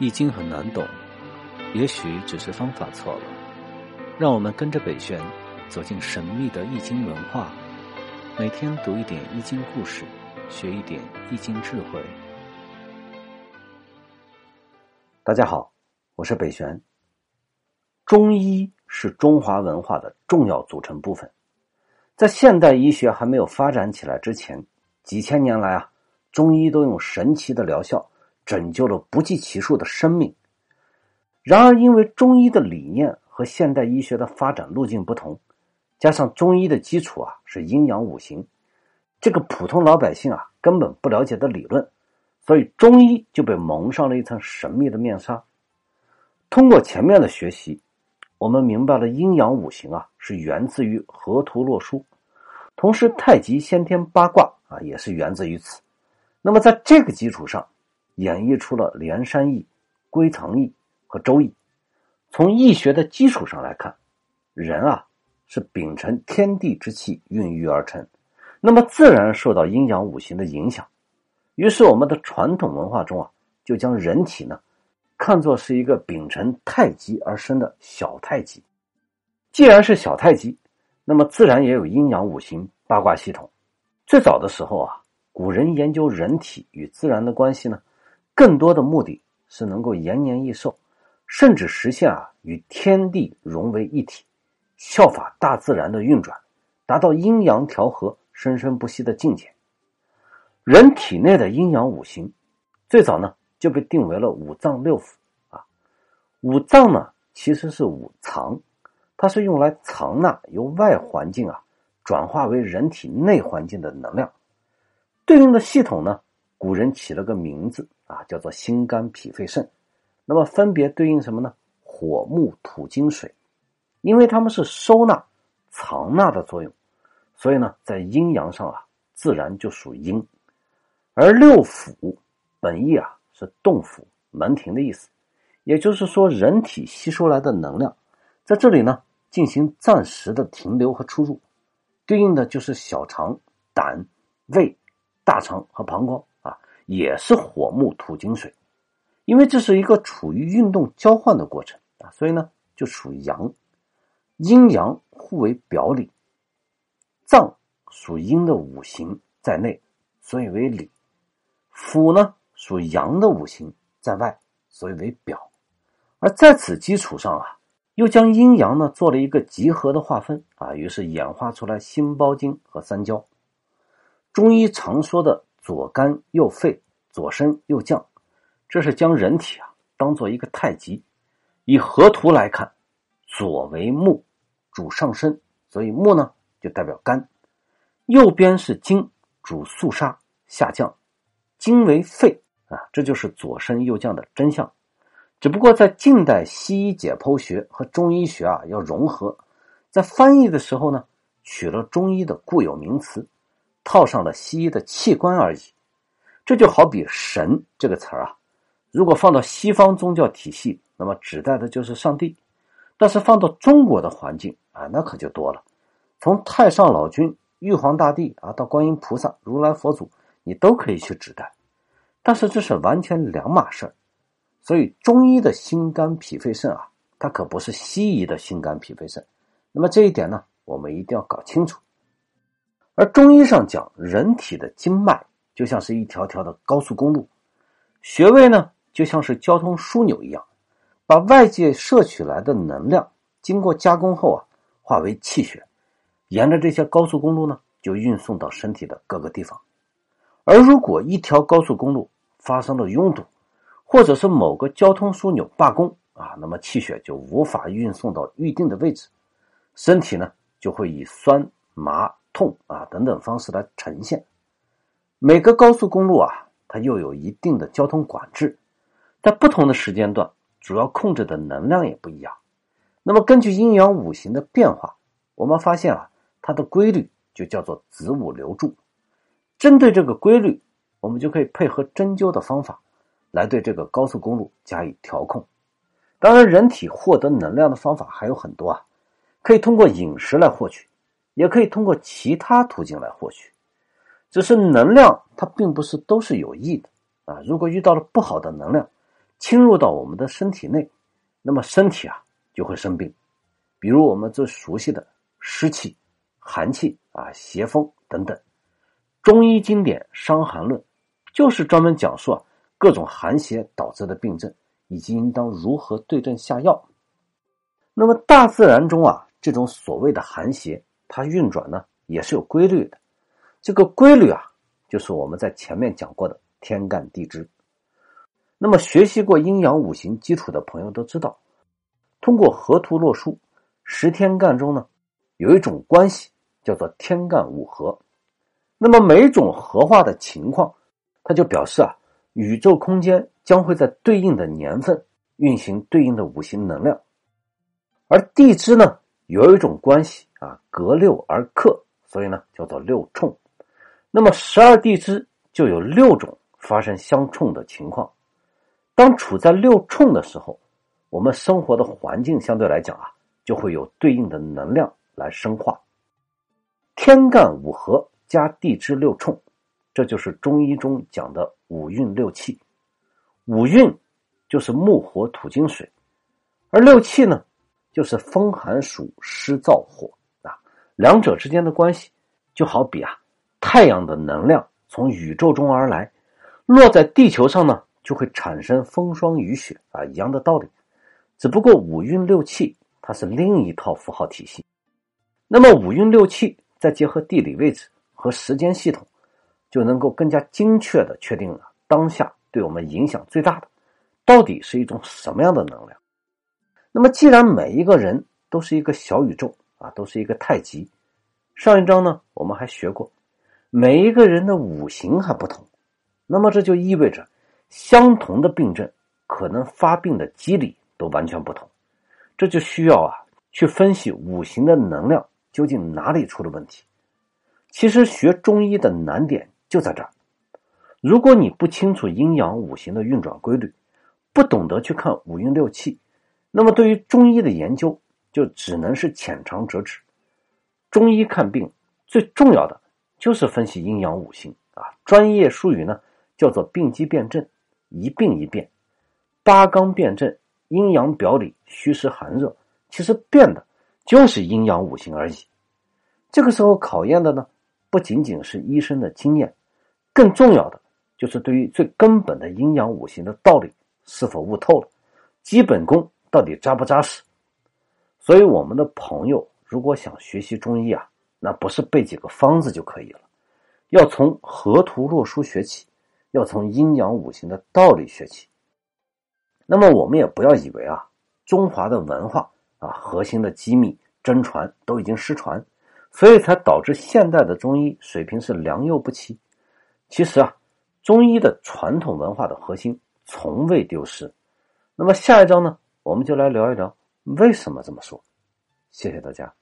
易经很难懂，也许只是方法错了。让我们跟着北玄走进神秘的易经文化，每天读一点易经故事，学一点易经智慧。大家好，我是北玄。中医是中华文化的重要组成部分，在现代医学还没有发展起来之前，几千年来啊，中医都用神奇的疗效。拯救了不计其数的生命。然而，因为中医的理念和现代医学的发展路径不同，加上中医的基础啊是阴阳五行，这个普通老百姓啊根本不了解的理论，所以中医就被蒙上了一层神秘的面纱。通过前面的学习，我们明白了阴阳五行啊是源自于河图洛书，同时太极先天八卦啊也是源自于此。那么，在这个基础上，演绎出了《连山易》《归藏易》和《周易》。从易学的基础上来看，人啊是秉承天地之气孕育而成，那么自然受到阴阳五行的影响。于是，我们的传统文化中啊，就将人体呢看作是一个秉承太极而生的小太极。既然是小太极，那么自然也有阴阳五行八卦系统。最早的时候啊，古人研究人体与自然的关系呢。更多的目的是能够延年益寿，甚至实现啊与天地融为一体，效法大自然的运转，达到阴阳调和、生生不息的境界。人体内的阴阳五行，最早呢就被定为了五脏六腑啊。五脏呢其实是五藏，它是用来藏纳由外环境啊转化为人体内环境的能量。对应的系统呢，古人起了个名字。啊，叫做心肝脾肺肾，那么分别对应什么呢？火木土金水，因为它们是收纳、藏纳的作用，所以呢，在阴阳上啊，自然就属阴。而六腑本意啊是洞府、门庭的意思，也就是说，人体吸收来的能量，在这里呢进行暂时的停留和出入，对应的就是小肠、胆、胃、大肠和膀胱。也是火木土金水，因为这是一个处于运动交换的过程啊，所以呢就属阳，阴阳互为表里。脏属阴的五行在内，所以为里；腑呢属阳的五行在外，所以为表。而在此基础上啊，又将阴阳呢做了一个集合的划分啊，于是演化出来心包经和三焦。中医常说的。左肝右肺，左升右降，这是将人体啊当做一个太极。以河图来看，左为木，主上升，所以木呢就代表肝；右边是金，主肃杀下降，金为肺啊，这就是左升右降的真相。只不过在近代西医解剖学和中医学啊要融合，在翻译的时候呢，取了中医的固有名词。套上了西医的器官而已，这就好比“神”这个词儿啊，如果放到西方宗教体系，那么指代的就是上帝；但是放到中国的环境啊，那可就多了，从太上老君、玉皇大帝啊，到观音菩萨、如来佛祖，你都可以去指代。但是这是完全两码事儿，所以中医的心肝脾肺肾啊，它可不是西医的心肝脾肺肾。那么这一点呢，我们一定要搞清楚。而中医上讲，人体的经脉就像是一条条的高速公路，穴位呢就像是交通枢纽一样，把外界摄取来的能量经过加工后啊，化为气血，沿着这些高速公路呢，就运送到身体的各个地方。而如果一条高速公路发生了拥堵，或者是某个交通枢纽罢工啊，那么气血就无法运送到预定的位置，身体呢就会以酸麻。痛啊等等方式来呈现。每个高速公路啊，它又有一定的交通管制，在不同的时间段，主要控制的能量也不一样。那么根据阴阳五行的变化，我们发现啊，它的规律就叫做子午流注。针对这个规律，我们就可以配合针灸的方法，来对这个高速公路加以调控。当然，人体获得能量的方法还有很多啊，可以通过饮食来获取。也可以通过其他途径来获取，只是能量它并不是都是有益的啊。如果遇到了不好的能量，侵入到我们的身体内，那么身体啊就会生病。比如我们最熟悉的湿气、寒气啊、邪风等等。中医经典《伤寒论》就是专门讲述啊各种寒邪导致的病症，以及应当如何对症下药。那么大自然中啊，这种所谓的寒邪，它运转呢也是有规律的。这个规律啊，就是我们在前面讲过的天干地支。那么学习过阴阳五行基础的朋友都知道，通过河图洛书。十天干中呢，有一种关系叫做天干五合。那么每种合化的情况，它就表示啊，宇宙空间将会在对应的年份运行对应的五行能量。而地支呢，有一种关系啊，隔六而克，所以呢叫做六冲。那么十二地支就有六种发生相冲的情况。当处在六冲的时候，我们生活的环境相对来讲啊。就会有对应的能量来生化，天干五合加地支六冲，这就是中医中讲的五运六气。五运就是木火土金水，而六气呢，就是风寒暑湿燥火。两者之间的关系，就好比啊，太阳的能量从宇宙中而来，落在地球上呢，就会产生风霜雨雪啊一样的道理。只不过五运六气。它是另一套符号体系，那么五运六气再结合地理位置和时间系统，就能够更加精确的确定了当下对我们影响最大的到底是一种什么样的能量。那么既然每一个人都是一个小宇宙啊，都是一个太极，上一章呢我们还学过，每一个人的五行还不同，那么这就意味着相同的病症可能发病的机理都完全不同。这就需要啊，去分析五行的能量究竟哪里出了问题。其实学中医的难点就在这儿。如果你不清楚阴阳五行的运转规律，不懂得去看五运六气，那么对于中医的研究就只能是浅尝辄止。中医看病最重要的就是分析阴阳五行啊，专业术语呢叫做病机辨证，一病一变，八纲辨证。阴阳表里、虚实寒热，其实变的就是阴阳五行而已。这个时候考验的呢，不仅仅是医生的经验，更重要的就是对于最根本的阴阳五行的道理是否悟透了，基本功到底扎不扎实。所以，我们的朋友如果想学习中医啊，那不是背几个方子就可以了，要从河图洛书学起，要从阴阳五行的道理学起。那么我们也不要以为啊，中华的文化啊，核心的机密真传都已经失传，所以才导致现代的中医水平是良莠不齐。其实啊，中医的传统文化的核心从未丢失。那么下一章呢，我们就来聊一聊为什么这么说。谢谢大家。